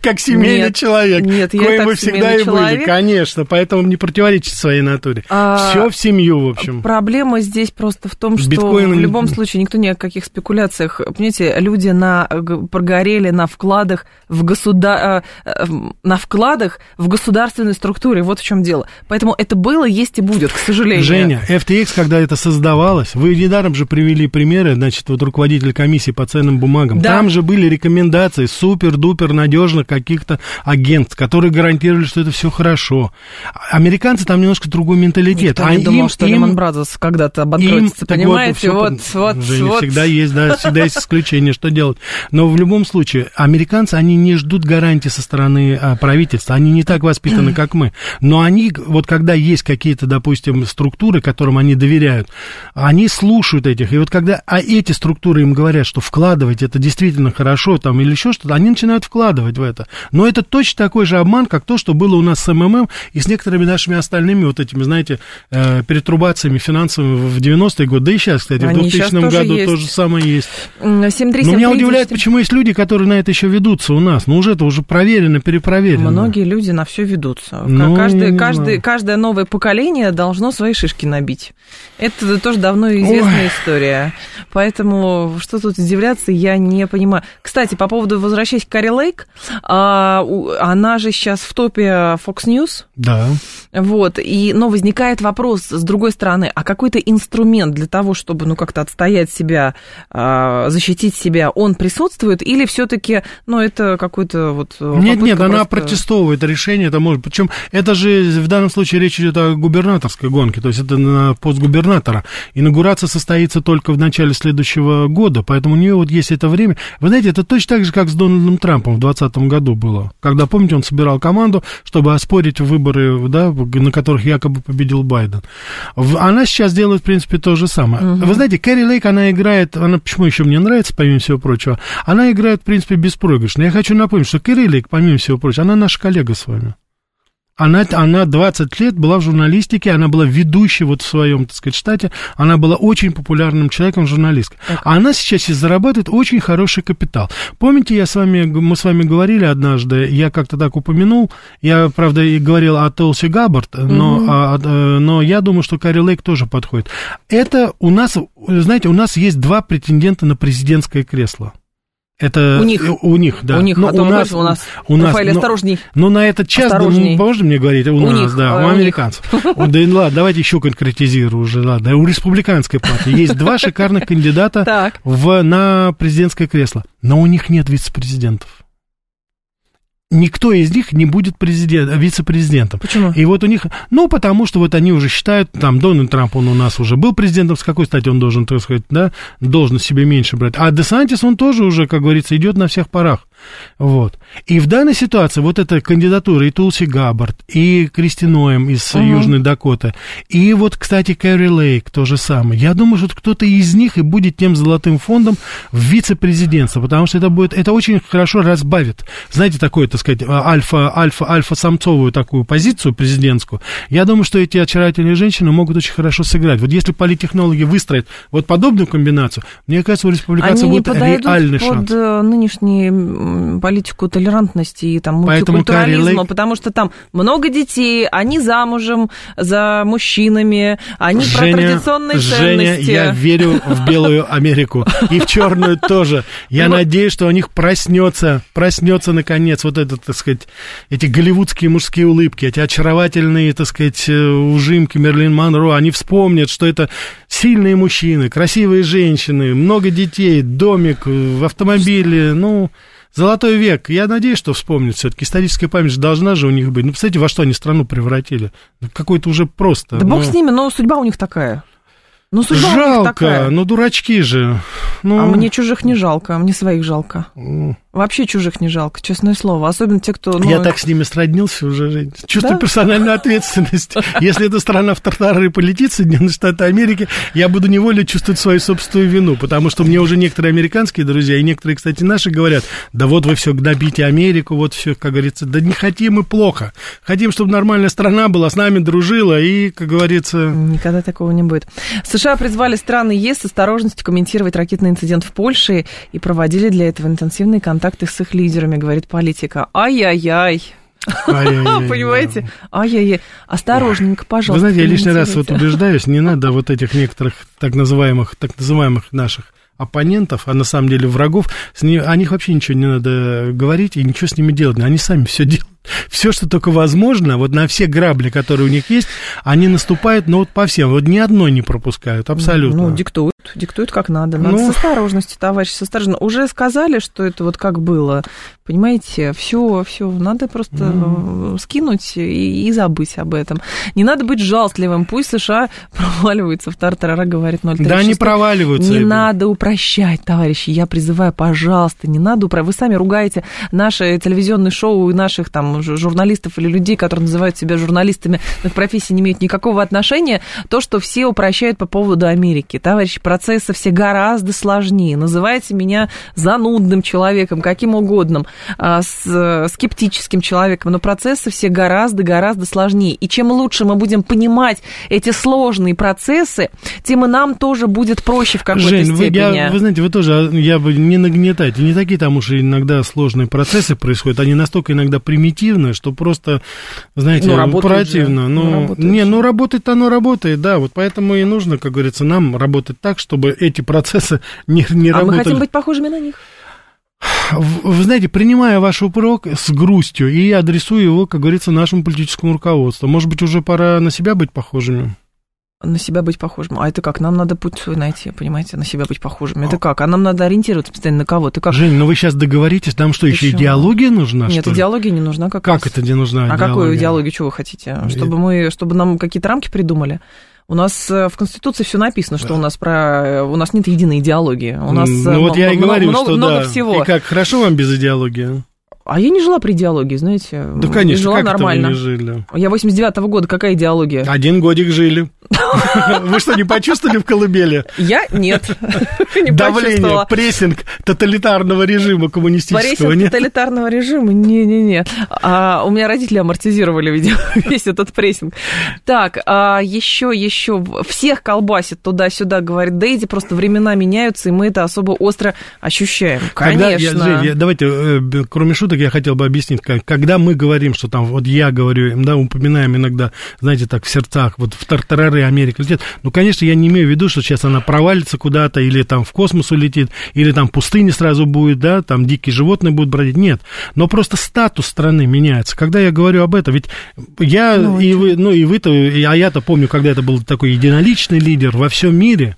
как семейный человек. Нет, я так всегда и человек. были, конечно. Поэтому не противоречите своей натуре. А, В семью, в общем. Проблема здесь просто в том, что Биткоин... в любом случае никто ни о каких спекуляциях. Понимаете, люди на, прогорели на вкладах в государ... на вкладах в государственной структуре. Вот в чем дело. Поэтому это было, есть и будет, к сожалению. Женя, FTX, когда это создавалось, вы недаром же привели примеры, значит, вот руководитель комиссии по ценным бумагам. Да. Там же были рекомендации супер-дупер надежных каких-то агентств, которые гарантировали, что это все хорошо. Американцы там немножко другой менталитет. Никто не а думал, им, что им, Lehman Brothers когда-то обанкротится, понимаете? Вот, вот, вот, Женя, вот. всегда есть, да, всегда есть исключение, что делать. Но в любом случае, американцы, они не ждут гарантии со стороны а, правительства, они не так воспитаны, как мы. Но они, вот когда есть какие-то, допустим, структуры, которым они доверяют, они слушают этих. И вот когда а эти структуры им говорят, что вкладывать это действительно хорошо, там, или еще что-то, они начинают вкладывать в это. Но это точно такой же обман, как то, что было у нас с МММ и с некоторыми нашими остальными вот этими, знаете, э, перетрубациями финансовыми в 90-е годы, да и сейчас, кстати, Они в 2000 году есть. то же самое есть. 7373948. Но меня удивляет, почему есть люди, которые на это еще ведутся у нас. Ну, уже это уже проверено, перепроверено. Многие люди на все ведутся. Ну, каждый, не каждый, каждое новое поколение должно свои шишки набить. Это тоже давно известная Ой. история. Поэтому что тут удивляться, я не понимаю. Кстати, по поводу, возвращаясь к Карри Лейк, а, она же сейчас в топе Fox News. Да. Вот, и, но возникает вопрос, с другой стороны, а какой-то инструмент для того, чтобы, ну, как-то отстоять себя, а, защитить себя, он присутствует, или все-таки, ну, это какой-то вот... Нет, нет, попытка она просто- протестовывает решение, это может, причем это же в данном случае речь идет о губернаторской гонке, то есть это на пост губернатора. Инаугурация состоится только в начале следующего года, поэтому у нее вот есть это время. Вы знаете, это точно так же, как с Дональдом Трампом в 2020 году было, когда, помните, он собирал команду, чтобы оспорить выборы, да, на которых якобы победил Байден. В- Она сейчас делает, в принципе, то же самое. Вы знаете, Кэрри Лейк, она играет, она почему еще мне нравится, помимо всего прочего, она играет, в принципе, беспроигрышно. Я хочу напомнить, что Кэрри Лейк, помимо всего прочего, она наш коллега с вами. Она, она 20 лет была в журналистике, она была ведущей вот в своем, так сказать, штате, она была очень популярным человеком журналисткой. А она сейчас и зарабатывает очень хороший капитал. Помните, я с вами, мы с вами говорили однажды, я как-то так упомянул, я, правда, и говорил о Толси Габбард, но, а, а, но я думаю, что Карри Лейк тоже подходит. Это у нас, знаете, у нас есть два претендента на президентское кресло. Это У них. э, у них, да. У них, Но а то вы говорите, у нас, у нас, Рафаэль, но- осторожней. но на этот час, да, ну, можно мне говорить, у, У нас, них, да, а, у у американцев. Да и ладно, давайте еще конкретизирую уже, ладно. У республиканской партии есть два шикарных кандидата в, на президентское кресло, но у них нет вице-президентов. Никто из них не будет президент, вице-президентом. Почему? И вот у них, ну, потому что вот они уже считают, там, Дональд Трамп, он у нас уже был президентом, с какой стати он должен, так сказать, да, должность себе меньше брать. А Десантис, он тоже уже, как говорится, идет на всех парах. Вот. И в данной ситуации вот эта кандидатура и Тулси Габбард, и Кристи Ноем из Мгм. Южной Дакоты, и вот, кстати, Кэрри Лейк, то же самое. Я думаю, что кто-то из них и будет тем золотым фондом в вице-президентство, потому что это будет, это очень хорошо разбавит, знаете, такое, так сказать, альфа, альфа, альфа-самцовую такую позицию президентскую. Я думаю, что эти очаровательные женщины могут очень хорошо сыграть. Вот если политтехнологи выстроят вот подобную комбинацию, мне кажется, у республиканцев Они будет реальный под шанс. э, нынешнюю политику толерантности и там мультикультурализма, Лейк- потому что там много детей, они замужем за мужчинами, они про традиционные Женя, ценности. я верю в белую Америку и в черную тоже. Я Вот. надеюсь, что у них проснется, проснется наконец вот этот, так сказать, эти голливудские мужские улыбки, эти очаровательные, так сказать, э, ужимки Мерлин Монро. Они вспомнят, что это сильные мужчины, красивые женщины, много детей, домик э, в автомобиле, ну... Золотой век. Я надеюсь, что вспомнят все-таки. Историческая память должна же у них быть. Ну, представляете, во что они страну превратили. Какой-то уже просто. Да бог ну. с ними, но судьба у них такая. Ну, судьба Жалко, такая. ну дурачки же. Ну, А мне чужих не жалко, а мне своих жалко. Вообще чужих не жалко, честное слово. Особенно те, кто... ну, я так с ними сроднился уже, Жень. Чувствую Да? персональную ответственность. Если эта страна в тартары полетит, Соединенные Штаты Америки, я буду невольно чувствовать свою собственную вину, потому что мне уже некоторые американские друзья, и некоторые, кстати, наши говорят, да вот вы все гнобите Америку, вот все, как говорится, да не хотим и плохо. Хотим, чтобы нормальная страна была, с нами дружила, и, как говорится... Никогда такого не будет. США призвали страны ес с осторожностью комментировать ракетный инцидент в Польше и проводили для этого интенсивные контакты с их лидерами, говорит политика. Ай-яй-яй. Понимаете? Ай-яй-яй. Осторожненько, Вы пожалуйста. знаете, я лишний раз вот убеждаюсь, не надо вот этих некоторых так называемых, так называемых наших оппонентов, а на самом деле врагов, с ни- о них вообще ничего не надо говорить и ничего с ними делать. Они сами все делают. Все, что только возможно, вот на все грабли, которые у них есть, они наступают, ну, вот по всем, вот ни одной не пропускают, абсолютно. Ну, диктуют, диктуют как надо. Надо Ну. с осторожностью, товарищ, с осторожностью. Уже сказали, что это вот как было, понимаете, все, все, надо просто э, скинуть и, и забыть об этом. Не надо быть жалостливым, пусть США проваливаются в тартарара, говорит 036. Да, они проваливаются. Не надо упрощать, товарищи. Я призываю, пожалуйста, не надо упрощать. Вы сами ругаете наше телевизионное шоу и наших там журналистов или людей, которые называют себя журналистами, но к профессии не имеют никакого отношения. То, что все упрощают по поводу Америки. Товарищи, процессы все гораздо сложнее. Называйте меня занудным человеком, каким угодно, а, с- скептическим человеком, но процессы все гораздо-гораздо сложнее. И чем лучше мы будем понимать эти сложные процессы, тем и нам тоже будет проще в какой-то Жень, вы, степени. я, вы знаете, вы тоже, я бы не нагнетайте. Не такие там уж иногда сложные процессы происходят. Они настолько иногда примитивные, что просто, знаете, Ну, противно. же. Ну, Ну, не, ну, работает оно работает, да. Вот поэтому и нужно, как говорится, нам работать так, чтобы эти процессы не, не а работали. мы хотим быть похожими на них. Вы вы знаете, принимая ваш упрек с грустью и адресую его, как говорится, нашему политическому руководству. Может быть, уже пора на себя быть похожими? На себя быть похожим. А это как? Нам надо путь свой найти, понимаете, на себя быть похожими. Это как? А нам надо ориентироваться постоянно на кого-то. Как? Жень, ну вы сейчас договоритесь, нам что, еще Почему? идеология нужна, Нет, идеология не нужна как Как раз. это не нужна А идеология? какую идеологию, что вы хотите? Чтобы мы, чтобы нам какие-то рамки придумали? У нас э, в Конституции все написано, что у нас про э, у нас нет единой идеологии. У нас Ну э, вот я и говорю, много, что много да. всего. И как, хорошо вам без идеологии? А я не жила при идеологии, знаете. Да, конечно, жила как нормально. это вы не жили? Я 89-го года, какая идеология? Один годик жили. Вы что, не почувствовали в колыбели? Я нет. Не Давление, прессинг тоталитарного режима коммунистического, Прессинг тоталитарного режима? Не-не-не. А у меня родители амортизировали, видимо, весь этот прессинг. Так, а еще, еще. Всех колбасит туда-сюда, говорит Дейзи, просто времена меняются, и мы это особо остро ощущаем. Конечно. Давайте, э, кроме шуток, я хотел бы объяснить, как- когда мы говорим, что там, вот я говорю, да, упоминаем иногда, знаете, так, в сердцах, вот в тартарары Америка летит, ну, конечно, я не имею в виду, что сейчас она провалится куда-то, или там в космос улетит, или там пустыня сразу будет, да, там дикие животные будут бродить, нет, но просто статус страны меняется. Когда я говорю об этом, ведь я Ну, и вы, ну, и вы-то, а я-то помню, когда это был такой единоличный лидер во всем мире,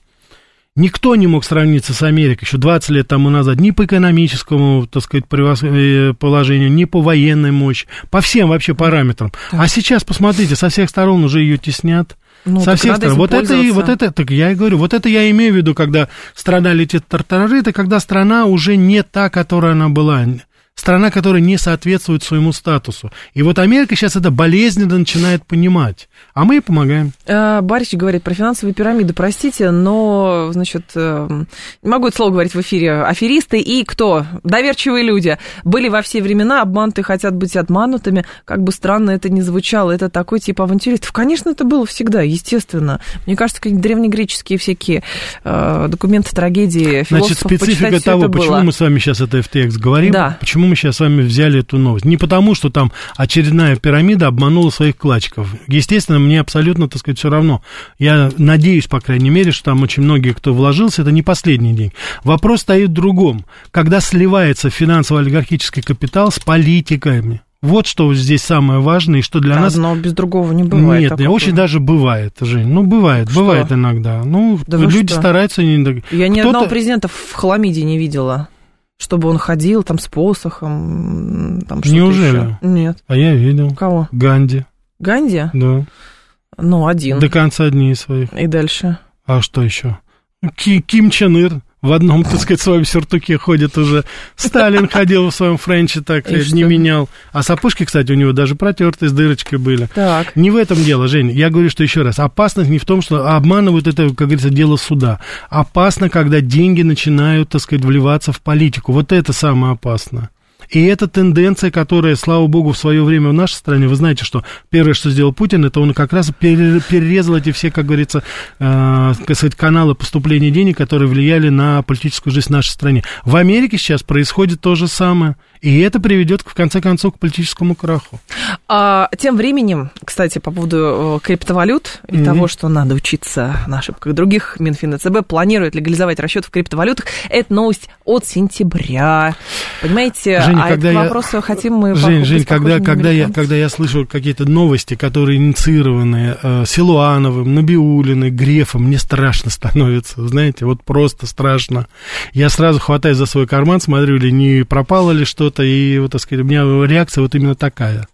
Никто не мог сравниться с Америкой еще 20 лет тому назад ни по экономическому, так сказать, э, положению, ни по военной мощи, по всем вообще параметрам. А сейчас, посмотрите, со всех сторон уже ее теснят. Ну, со так всех сторон. Вот это, и, вот это, так я и говорю, вот это я имею в виду, когда страна летит тартарары, это когда страна уже не та, которая она была. Страна, которая не соответствует своему статусу. И вот Америка сейчас это болезненно начинает понимать. А мы ей помогаем. Э, Борис говорит про финансовые пирамиды, простите, но, значит, э, не могу это слово говорить в эфире. Аферисты и кто? Доверчивые люди. Были во все времена, обмануты хотят быть обманутыми. Как бы странно это ни звучало, это такой тип авантюристов. Конечно, это было всегда, естественно. Мне кажется, какие древнегреческие всякие э, документы, трагедии Значит, философов специфика почитать, всё того, почему было. мы с вами сейчас это FTX говорим, Да. почему мы сейчас с вами взяли эту новость. Не потому, что там очередная пирамида обманула своих вкладчиков. Естественно, мне абсолютно, так сказать, все равно. Я надеюсь, по крайней мере, что там очень многие, кто вложился, это не последний день. Вопрос стоит в другом. Когда сливается финансово-олигархический капитал с политиками. Вот что здесь самое важное, и что для Да, нас... но без другого не бывает. Нет, такого. очень даже бывает, Жень. Ну, бывает, Что? бывает иногда. Ну, Да люди стараются... Не... Я ни одного президента в хламиде не видела, чтобы он ходил там с посохом, там что-то Неужели? еще. Нет. А я видел. Кого? Ганди, Ганди? да. Ну, один. До конца дней своих. И дальше. А что еще? Ки- Ким Чен Ир в одном, так сказать, своем сюртуке ходит уже. Сталин ходил в своем френче, так И э, не менял. А сапожки, кстати, у него даже протертые с дырочкой были. Так. Не в этом дело, Жень. Я говорю, что еще раз, опасность не в том, что обманывают это, как говорится, дело суда. Опасно, когда деньги начинают, так сказать, вливаться в политику. Вот это самое опасное. И это тенденция, которая, слава богу, в свое время в нашей стране, вы знаете, что первое, что сделал Путин, это он как раз пере- перерезал эти все, как говорится, э, сказать, каналы поступления денег, которые влияли на политическую жизнь в нашей стране. В Америке сейчас происходит то же самое. И это приведет, в конце концов, к политическому краху. А, тем временем, кстати, по поводу э, криптовалют и mm-hmm. того, что надо учиться на ошибках других, Минфин и ЦБ планирует легализовать расчет в криптовалютах. Это новость от сентября. Понимаете, Жень, а когда это я... хотим мы... Жень, Жень когда, когда, я, когда я слышу какие-то новости, которые инициированы э, Силуановым, Набиулиной, Грефом, мне страшно становится, знаете, вот просто страшно. Я сразу хватаюсь за свой карман, смотрю, ли не пропало ли что-то, и, вот, так сказать, у меня реакция вот именно такая.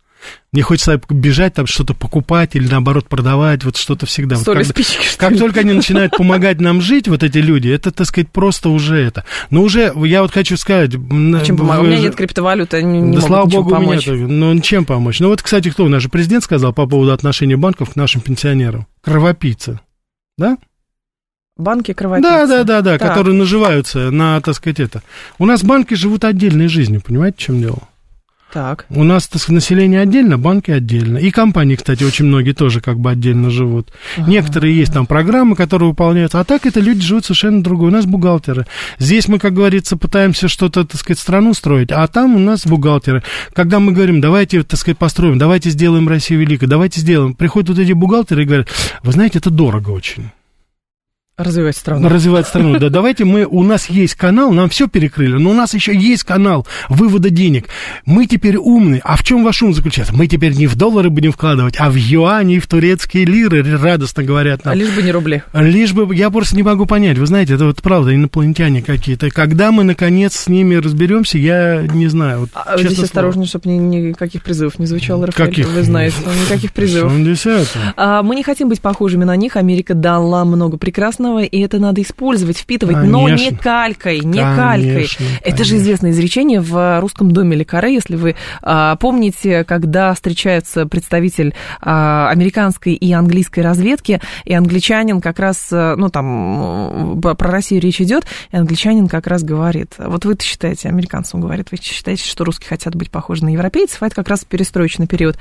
Мне хочется бежать, там что-то покупать или наоборот продавать, вот что-то всегда. Вот как, спички, как только они начинают помогать нам жить, вот эти люди, это, так сказать, просто уже это. Но уже, я вот хочу сказать... Чем помогать? У меня нет криптовалюты, они не Да слава богу, помочь. у меня Ну, чем помочь? Ну, вот, кстати, кто? Наш президент сказал по поводу отношения банков к нашим пенсионерам. Кровопийцы. Да? Банки кровопийцы. Да, да, да, да, так. которые наживаются на, так сказать, это. У нас банки живут отдельной жизнью, понимаете, в чем дело? Так. У нас так, население отдельно, банки отдельно. И компании, кстати, очень многие тоже как бы отдельно живут. Ага. Некоторые есть там программы, которые выполняются. А так это люди живут совершенно другое. У нас бухгалтеры. Здесь мы, как говорится, пытаемся что-то, так сказать, страну строить, а там у нас бухгалтеры. Когда мы говорим, давайте, так сказать, построим, давайте сделаем Россию великой, давайте сделаем. Приходят вот эти бухгалтеры и говорят, вы знаете, это дорого очень. Развивать страну. Развивать страну, да. Давайте мы, у нас есть канал, нам все перекрыли, но у нас еще есть канал вывода денег. Мы теперь умны. А в чем ваш ум заключается? Мы теперь не в доллары будем вкладывать, а в юани и в турецкие лиры, радостно говорят нам. А лишь бы не рубли. Лишь бы, я просто не могу понять. Вы знаете, это вот правда, инопланетяне какие-то. Когда мы, наконец, с ними разберемся, я не знаю. Вот, а здесь слово. осторожно, чтобы ни, никаких призывов не звучало, Рафаэль. Каких? Вы знаете, никаких призывов. А, мы не хотим быть похожими на них. Америка дала много прекрасного прекрасного, и это надо использовать, впитывать, конечно. но не калькой, не конечно, калькой. Конечно. Это же известное изречение в русском доме Лекаре, если вы а, помните, когда встречается представитель а, американской и английской разведки, и англичанин как раз, а, ну там про Россию речь идет, и англичанин как раз говорит, вот вы считаете, американцам говорит, вы считаете, что русские хотят быть похожи на европейцев, а это как раз перестроечный период.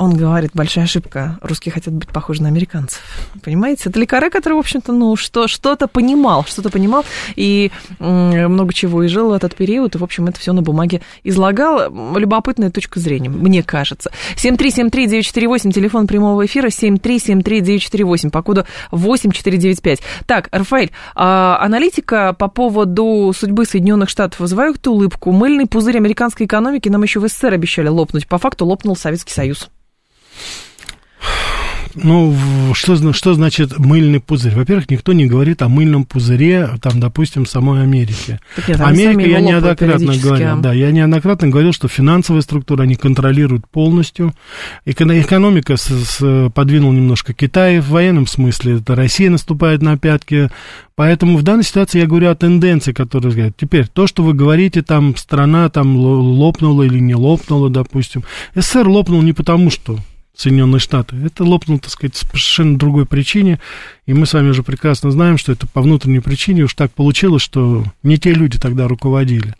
Он говорит, большая ошибка, русские хотят быть похожи на американцев. Понимаете? Это Лекаре, который, в общем-то, ну, что, что-то понимал, что-то понимал, и много чего и жил в этот период, и, в общем, это все на бумаге излагал. Любопытная точка зрения, мне кажется. 7373948, телефон прямого эфира, 7373948, по коду 8495. Так, Рафаэль, а, аналитика по поводу судьбы Соединенных Штатов вызывает улыбку. Мыльный пузырь американской экономики нам еще в СССР обещали лопнуть. По факту лопнул Советский Союз. Ну, что, что значит мыльный пузырь? Во-первых, никто не говорит о мыльном пузыре, там, допустим, самой Америки. нет, Америка, я неоднократно говорил, да, я неоднократно говорил, что финансовая структура они контролируют полностью. Экономика с, с, подвинул немножко Китай в военном смысле, это Россия наступает на пятки, Поэтому в данной ситуации я говорю о тенденции, которые говорят. Теперь, то, что вы говорите, там страна там лопнула или не лопнула, допустим. СССР лопнул не потому, что Соединенные Штаты. Это лопнуло, так сказать, по совершенно другой причине, и мы с вами уже прекрасно знаем, что это по внутренней причине уж так получилось, что не те люди тогда руководили.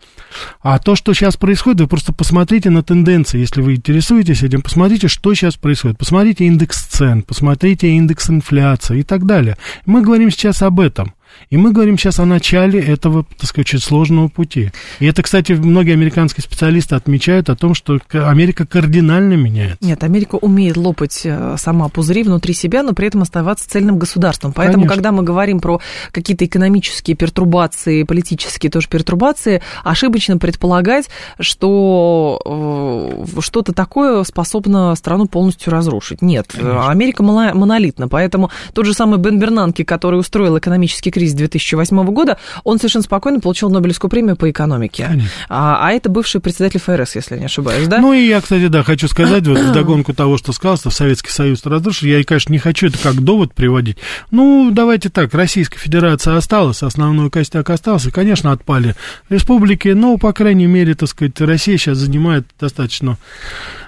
А то, что сейчас происходит, вы просто посмотрите на тенденции, если вы интересуетесь этим, посмотрите, что сейчас происходит. Посмотрите индекс цен, посмотрите индекс инфляции и так далее. Мы говорим сейчас об этом. И мы говорим сейчас о начале этого, так сказать, очень сложного пути. И это, кстати, многие американские специалисты отмечают о том, что Америка кардинально меняется. Нет, Америка умеет лопать э, сама пузыри внутри себя, но при этом оставаться цельным государством. Поэтому, Конечно. когда мы говорим про какие-то экономические пертурбации, политические тоже пертурбации, ошибочно предполагать, что э, что-то такое способно страну полностью разрушить. Нет, Конечно. Америка монолитна, поэтому тот же самый Бен Бернанки, который устроил экономический кризис 2008 года, он совершенно спокойно получил Нобелевскую премию по экономике. А, а это бывший председатель ФРС, если я не ошибаюсь, да? Ну и я, кстати, да, хочу сказать, вот вдогонку того, что сказал, что Советский Союз разрушил, я, конечно, не хочу это как довод приводить. Ну, давайте так, Российская Федерация осталась, основной костяк остался, конечно, отпали республики, но, по крайней мере, так сказать, Россия сейчас занимает достаточно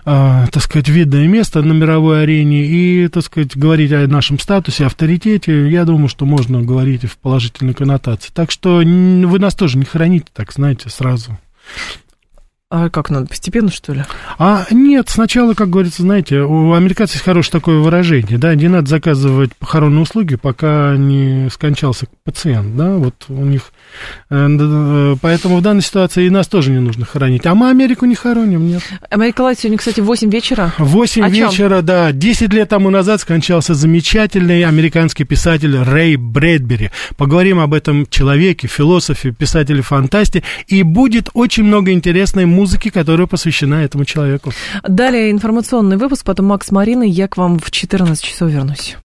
э, так сказать, видное место на мировой арене, и, так сказать, говорить о нашем статусе, авторитете, я думаю, что можно говорить в положительной коннотации. Так что вы нас тоже не храните, так, знаете, сразу. А как надо, постепенно, что ли? А нет, сначала, как говорится, знаете, у американцев есть хорошее такое выражение, да, не надо заказывать похоронные услуги, пока не скончался пациент, да, вот у них, э, э, поэтому в данной ситуации и нас тоже не нужно хоронить, а мы Америку не хороним, нет. Америка Лайт сегодня, кстати, в 8 вечера. 8 вечера, да, 10 лет тому назад скончался замечательный американский писатель Рэй Брэдбери. Поговорим об этом человеке, философе, писателе-фантасте, и будет очень много интересной музыки музыки, которая посвящена этому человеку. Далее информационный выпуск, потом Макс Марина, я к вам в 14 часов вернусь.